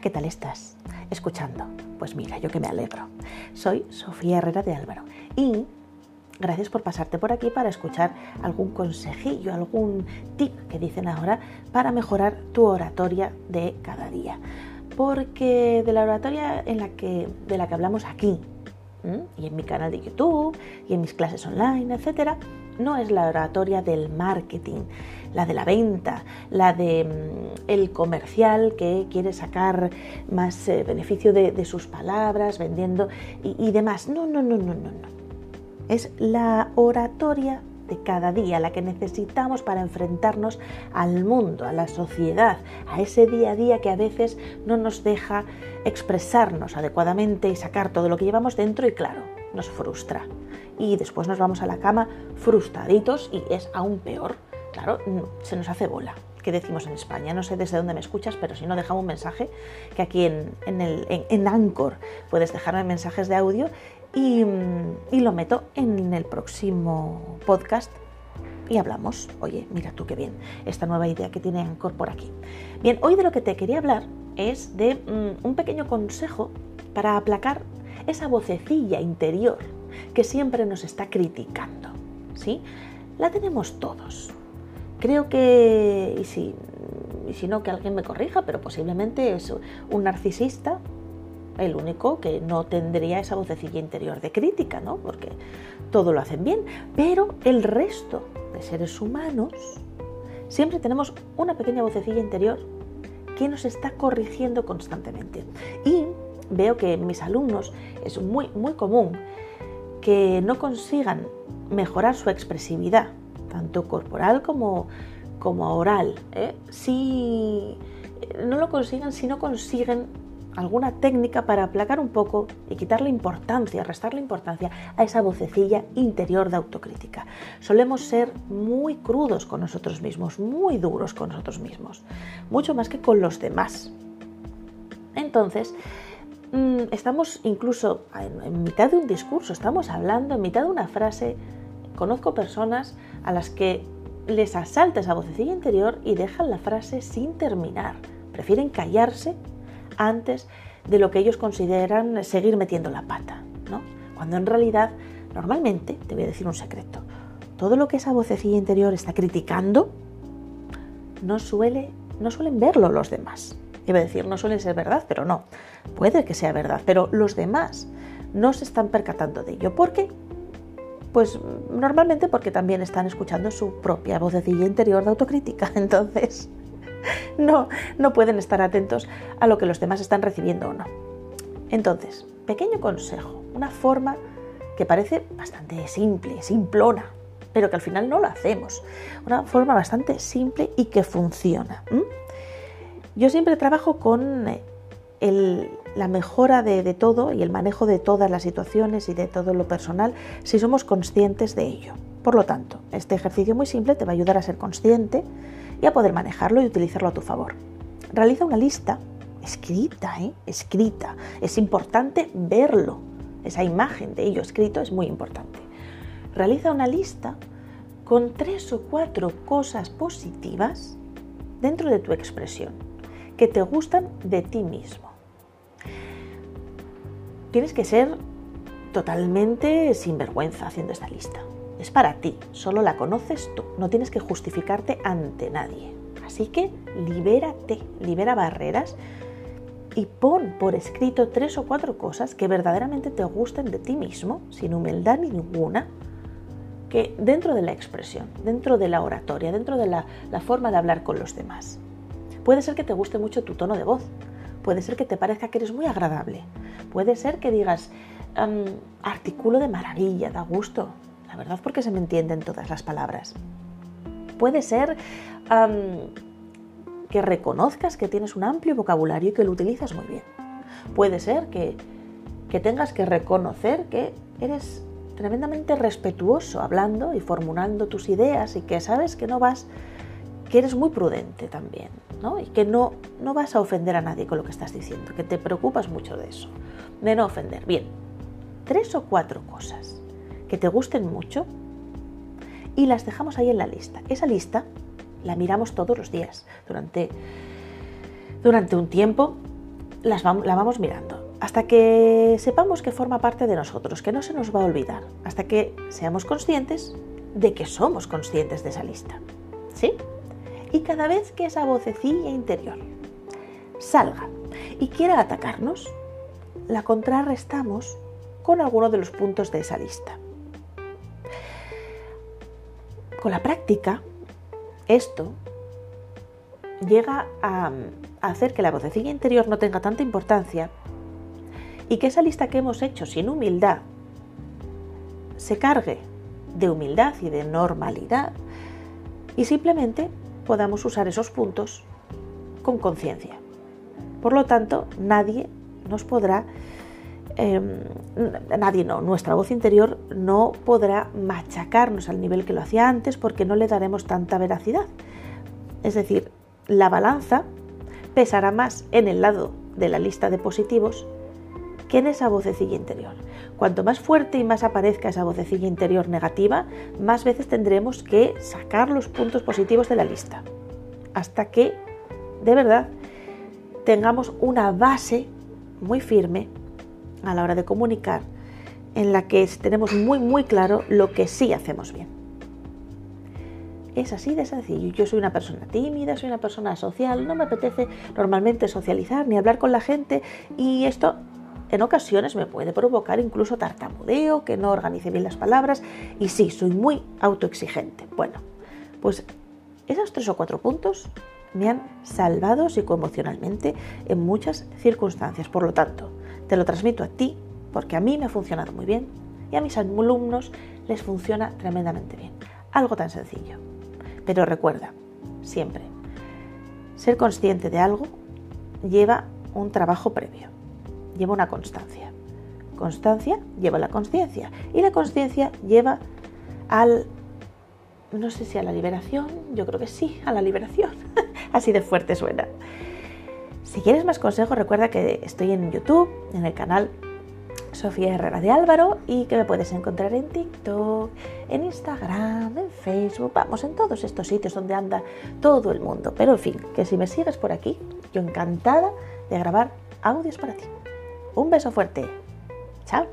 ¿qué tal estás? Escuchando. Pues mira, yo que me alegro. Soy Sofía Herrera de Álvaro y gracias por pasarte por aquí para escuchar algún consejillo, algún tip que dicen ahora para mejorar tu oratoria de cada día. Porque de la oratoria en la que, de la que hablamos aquí y en mi canal de YouTube y en mis clases online, etcétera, no es la oratoria del marketing, la de la venta, la de mm, el comercial que quiere sacar más eh, beneficio de, sus palabras, vendiendo y, y demás. No, no, no, no, no, no. Es la oratoria de cada día, la que necesitamos para enfrentarnos al mundo, a la sociedad, a ese día a día que a veces no nos deja expresarnos adecuadamente y sacar todo lo que llevamos dentro y claro, nos frustra y después nos vamos a la cama frustraditos y es aún peor. Claro, se nos hace bola. ¿Qué decimos en España? No sé desde dónde me escuchas, pero si no, déjame un mensaje que aquí en, el, en, Anchor puedes dejarme mensajes de audio y, y lo meto en el próximo podcast y hablamos. Oye, mira tú qué bien, esta nueva idea que tiene Anchor por aquí. Bien, hoy de lo que te quería hablar es de mm, un pequeño consejo para aplacar esa vocecilla interior que siempre nos está criticando. ¿sí? La tenemos todos. Creo que, y si, y si no, que alguien me corrija, pero posiblemente es un narcisista el único que no tendría esa vocecilla interior de crítica, ¿no? Porque todo lo hacen bien, pero el resto de seres humanos siempre tenemos una pequeña vocecilla interior que nos está corrigiendo constantemente. Y veo que en mis alumnos es muy, muy común que no consigan mejorar su expresividad, tanto corporal como, como oral. ¿eh? Si no lo consigan, si no consiguen alguna técnica para aplacar un poco y quitarle importancia, restarle importancia a esa vocecilla interior de autocrítica. Solemos ser muy crudos con nosotros mismos, muy duros con nosotros mismos, mucho más que con los demás. Entonces, Mm, estamos incluso en, mitad de un discurso, estamos hablando en mitad de una frase. Conozco personas a las que les asalta esa vocecilla interior y dejan la frase sin terminar. Prefieren callarse antes de lo que ellos consideran seguir metiendo la pata, ¿no? Cuando en realidad, normalmente, te voy a decir un secreto, todo lo que esa vocecilla interior está criticando no, suele, no suelen verlo los demás. Iba a decir, no suele ser verdad, pero no. Puede que sea verdad, pero los demás no se están percatando de ello. ¿Por qué? Pues normalmente porque también están escuchando su propia vocecilla interior de autocrítica. Entonces, no, no pueden estar atentos a lo que los demás están recibiendo o no. Entonces, pequeño consejo, una forma que parece bastante simple, simplona, pero que al final no lo hacemos. Una forma bastante simple y que funciona. Yo siempre trabajo con eh, la mejora de, todo y el manejo de todas las situaciones y de todo lo personal si somos conscientes de ello. Por lo tanto, este ejercicio muy simple te va a ayudar a ser consciente y a poder manejarlo y utilizarlo a tu favor. Realiza una lista escrita, ¿eh? escrita. Es importante verlo. Esa imagen de ello escrito es muy importante. Realiza una lista con tres o cuatro cosas positivas dentro de tu expresión que te gustan de ti mismo. Tienes que ser totalmente sinvergüenza haciendo esta lista. Es para ti, solo la conoces tú, no tienes que justificarte ante nadie. Así que libérate, libera barreras y pon por escrito tres o cuatro cosas que verdaderamente te gusten de ti mismo, sin humildad ninguna, que dentro de la expresión, dentro de la oratoria, dentro de la, la forma de hablar con los demás. Puede ser que te guste mucho tu tono de voz, puede ser que te parezca que eres muy agradable, puede ser que digas artículo de maravilla, da gusto, la verdad porque se me entienden todas las palabras. Puede ser que reconozcas que tienes un amplio vocabulario y que lo utilizas muy bien. Puede ser que, que tengas que reconocer que eres tremendamente respetuoso hablando y formulando tus ideas y que sabes que no vas, que eres muy prudente también y que no, no vas a ofender a nadie con lo que estás diciendo, que te preocupas mucho de eso, de no ofender. Bien, tres o cuatro cosas que te gusten mucho y las dejamos ahí en la lista. Esa lista la miramos todos los días durante, durante un tiempo las la vamos mirando hasta que sepamos que forma parte de nosotros, que no se nos va a olvidar, hasta que seamos conscientes de que somos conscientes de esa lista. ¿Sí? Y cada vez que esa vocecilla interior salga y quiera atacarnos, la contrarrestamos con alguno de los puntos de esa lista. Con la práctica, esto llega a hacer que la vocecilla interior no tenga tanta importancia y que esa lista que hemos hecho sin humildad se cargue de humildad y de normalidad y simplemente podamos usar esos puntos con conciencia. Por lo tanto, nadie nos podrá, em, nadie no, nuestra voz interior no podrá machacarnos al nivel que lo hacía antes porque no le daremos tanta veracidad. Es decir, la balanza pesará más en el lado de la lista de positivos que en esa vocecilla interior. Cuanto más fuerte y más aparezca esa vocecilla interior negativa, más veces tendremos que sacar los puntos positivos de la lista. Hasta que, de verdad, tengamos una base muy firme a la hora de comunicar en la que tenemos muy muy claro lo que sí hacemos bien. Es así de sencillo. Yo soy una persona tímida, soy una persona social, no me apetece normalmente socializar ni hablar con la gente y esto en ocasiones me puede provocar incluso tartamudeo, que no organice bien las palabras y sí, soy muy autoexigente. Bueno, pues esos tres o cuatro puntos me han salvado psicoemocionalmente en muchas circunstancias. Por lo tanto, te lo transmito a ti porque a mí me ha funcionado muy bien y a mis alumnos les funciona tremendamente bien. Algo tan sencillo. Pero recuerda, siempre, ser consciente de algo lleva un trabajo previo lleva una constancia. Constancia lleva la conciencia y la conciencia lleva al, no sé si a la liberación, yo creo que sí, a la liberación. Así de fuerte suena. Si quieres más consejos, recuerda que estoy en YouTube, en el canal Sofía Herrera de Álvaro y que me puedes encontrar en TikTok, en Instagram, en Facebook, vamos, en todos estos sitios donde anda todo el mundo. Pero en fin, que si me sigues por aquí, yo encantada de grabar audios para ti. Un beso fuerte. Chao.